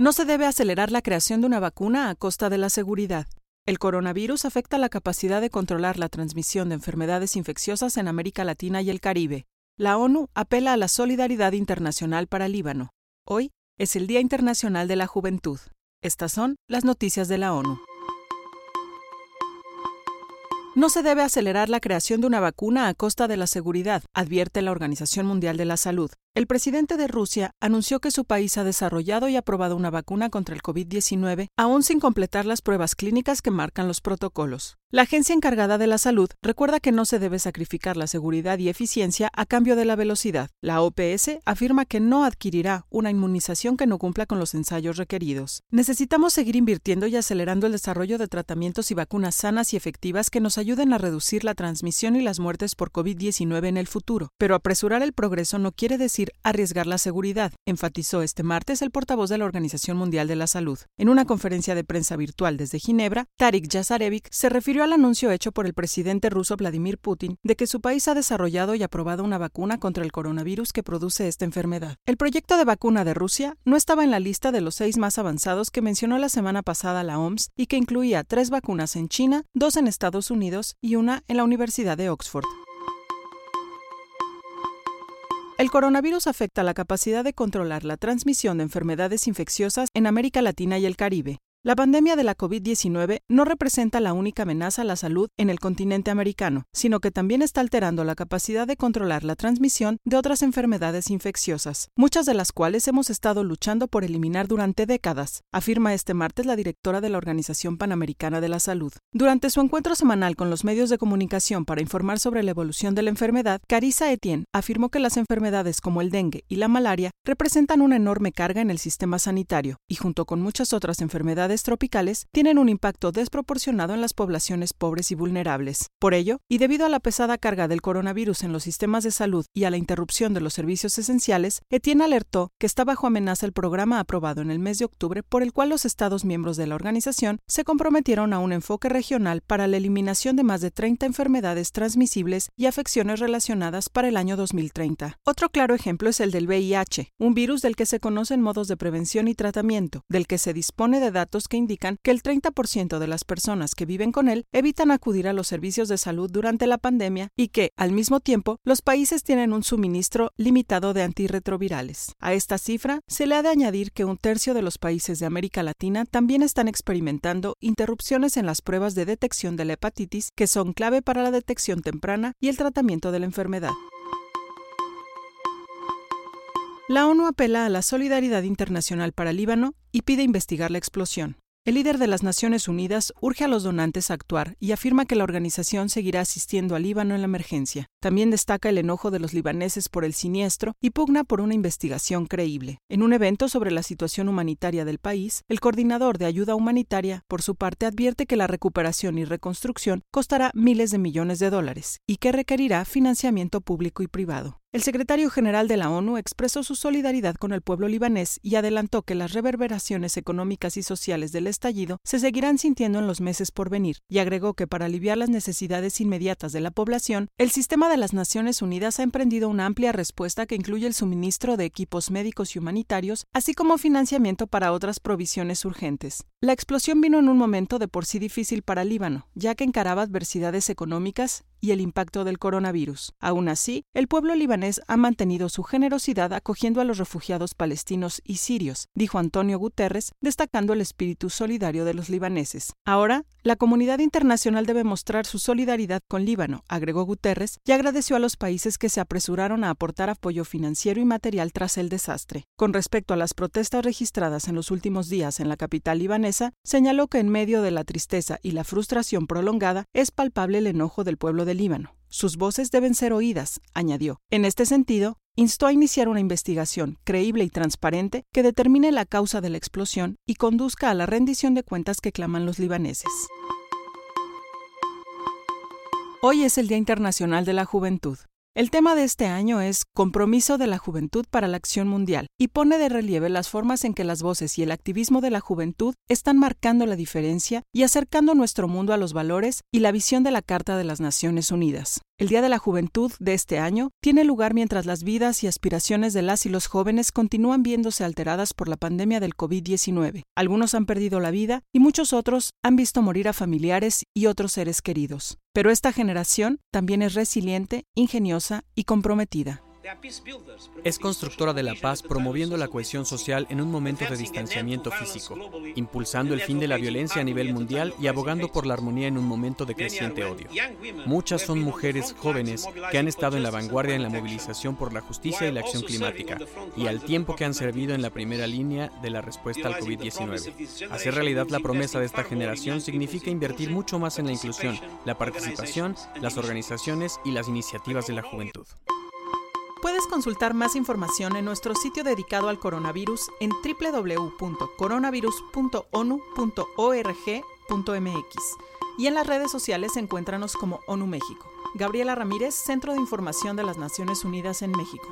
No se debe acelerar la creación de una vacuna a costa de la seguridad. El coronavirus afecta la capacidad de controlar la transmisión de enfermedades infecciosas en América Latina y el Caribe. La ONU apela a la solidaridad internacional para Líbano. Hoy es el Día Internacional de la Juventud. Estas son las noticias de la ONU. No se debe acelerar la creación de una vacuna a costa de la seguridad, advierte la Organización Mundial de la Salud. El presidente de Rusia anunció que su país ha desarrollado y aprobado una vacuna contra el COVID-19, aún sin completar las pruebas clínicas que marcan los protocolos. La agencia encargada de la salud recuerda que no se debe sacrificar la seguridad y eficiencia a cambio de la velocidad. La OPS afirma que no adquirirá una inmunización que no cumpla con los ensayos requeridos. Necesitamos seguir invirtiendo y acelerando el desarrollo de tratamientos y vacunas sanas y efectivas que nos ayuden a reducir la transmisión y las muertes por COVID-19 en el futuro. Pero apresurar el progreso no quiere decir arriesgar la seguridad, enfatizó este martes el portavoz de la Organización Mundial de la Salud. En una conferencia de prensa virtual desde Ginebra, Tarik Yazarevic se refirió al anuncio hecho por el presidente ruso Vladimir Putin de que su país ha desarrollado y aprobado una vacuna contra el coronavirus que produce esta enfermedad. El proyecto de vacuna de Rusia no estaba en la lista de los seis más avanzados que mencionó la semana pasada la OMS y que incluía tres vacunas en China, dos en Estados Unidos y una en la Universidad de Oxford. El coronavirus afecta la capacidad de controlar la transmisión de enfermedades infecciosas en América Latina y el Caribe. La pandemia de la COVID-19 no representa la única amenaza a la salud en el continente americano, sino que también está alterando la capacidad de controlar la transmisión de otras enfermedades infecciosas, muchas de las cuales hemos estado luchando por eliminar durante décadas, afirma este martes la directora de la Organización Panamericana de la Salud. Durante su encuentro semanal con los medios de comunicación para informar sobre la evolución de la enfermedad, Carissa Etienne afirmó que las enfermedades como el dengue y la malaria representan una enorme carga en el sistema sanitario, y junto con muchas otras enfermedades tropicales tienen un impacto desproporcionado en las poblaciones pobres y vulnerables. Por ello, y debido a la pesada carga del coronavirus en los sistemas de salud y a la interrupción de los servicios esenciales, Etienne alertó que está bajo amenaza el programa aprobado en el mes de octubre por el cual los Estados miembros de la organización se comprometieron a un enfoque regional para la eliminación de más de 30 enfermedades transmisibles y afecciones relacionadas para el año 2030. Otro claro ejemplo es el del VIH, un virus del que se conocen modos de prevención y tratamiento, del que se dispone de datos que indican que el 30% de las personas que viven con él evitan acudir a los servicios de salud durante la pandemia y que, al mismo tiempo, los países tienen un suministro limitado de antirretrovirales. A esta cifra se le ha de añadir que un tercio de los países de América Latina también están experimentando interrupciones en las pruebas de detección de la hepatitis que son clave para la detección temprana y el tratamiento de la enfermedad. La ONU apela a la solidaridad internacional para Líbano y pide investigar la explosión. El líder de las Naciones Unidas urge a los donantes a actuar y afirma que la organización seguirá asistiendo al Líbano en la emergencia. También destaca el enojo de los libaneses por el siniestro y pugna por una investigación creíble. En un evento sobre la situación humanitaria del país, el coordinador de ayuda humanitaria, por su parte, advierte que la recuperación y reconstrucción costará miles de millones de dólares y que requerirá financiamiento público y privado. El secretario general de la ONU expresó su solidaridad con el pueblo libanés y adelantó que las reverberaciones económicas y sociales del estallido se seguirán sintiendo en los meses por venir, y agregó que para aliviar las necesidades inmediatas de la población, el sistema de las Naciones Unidas ha emprendido una amplia respuesta que incluye el suministro de equipos médicos y humanitarios, así como financiamiento para otras provisiones urgentes. La explosión vino en un momento de por sí difícil para Líbano, ya que encaraba adversidades económicas y el impacto del coronavirus. Aún así, el pueblo libanés ha mantenido su generosidad acogiendo a los refugiados palestinos y sirios, dijo Antonio Guterres, destacando el espíritu solidario de los libaneses. Ahora, la comunidad internacional debe mostrar su solidaridad con Líbano, agregó Guterres, y agradeció a los países que se apresuraron a aportar apoyo financiero y material tras el desastre. Con respecto a las protestas registradas en los últimos días en la capital libanesa, señaló que en medio de la tristeza y la frustración prolongada es palpable el enojo del pueblo de Líbano. Sus voces deben ser oídas, añadió. En este sentido, instó a iniciar una investigación creíble y transparente que determine la causa de la explosión y conduzca a la rendición de cuentas que claman los libaneses. Hoy es el Día Internacional de la Juventud. El tema de este año es Compromiso de la Juventud para la Acción Mundial y pone de relieve las formas en que las voces y el activismo de la juventud están marcando la diferencia y acercando nuestro mundo a los valores y la visión de la Carta de las Naciones Unidas. El Día de la Juventud de este año tiene lugar mientras las vidas y aspiraciones de las y los jóvenes continúan viéndose alteradas por la pandemia del COVID-19. Algunos han perdido la vida y muchos otros han visto morir a familiares y otros seres queridos. Pero esta generación también es resiliente, ingeniosa y comprometida. Es constructora de la paz promoviendo la cohesión social en un momento de distanciamiento físico, impulsando el fin de la violencia a nivel mundial y abogando por la armonía en un momento de creciente odio. Muchas son mujeres jóvenes que han estado en la vanguardia en la movilización por la justicia y la acción climática, y al tiempo que han servido en la primera línea de la respuesta al COVID-19. Hacer realidad la promesa de esta generación significa invertir mucho más en la inclusión, la participación, las organizaciones y las iniciativas de la juventud. Puedes consultar más información en nuestro sitio dedicado al coronavirus en www.coronavirus.onu.org.mx y en las redes sociales encuéntranos como ONU México. Gabriela Ramírez, Centro de Información de las Naciones Unidas en México.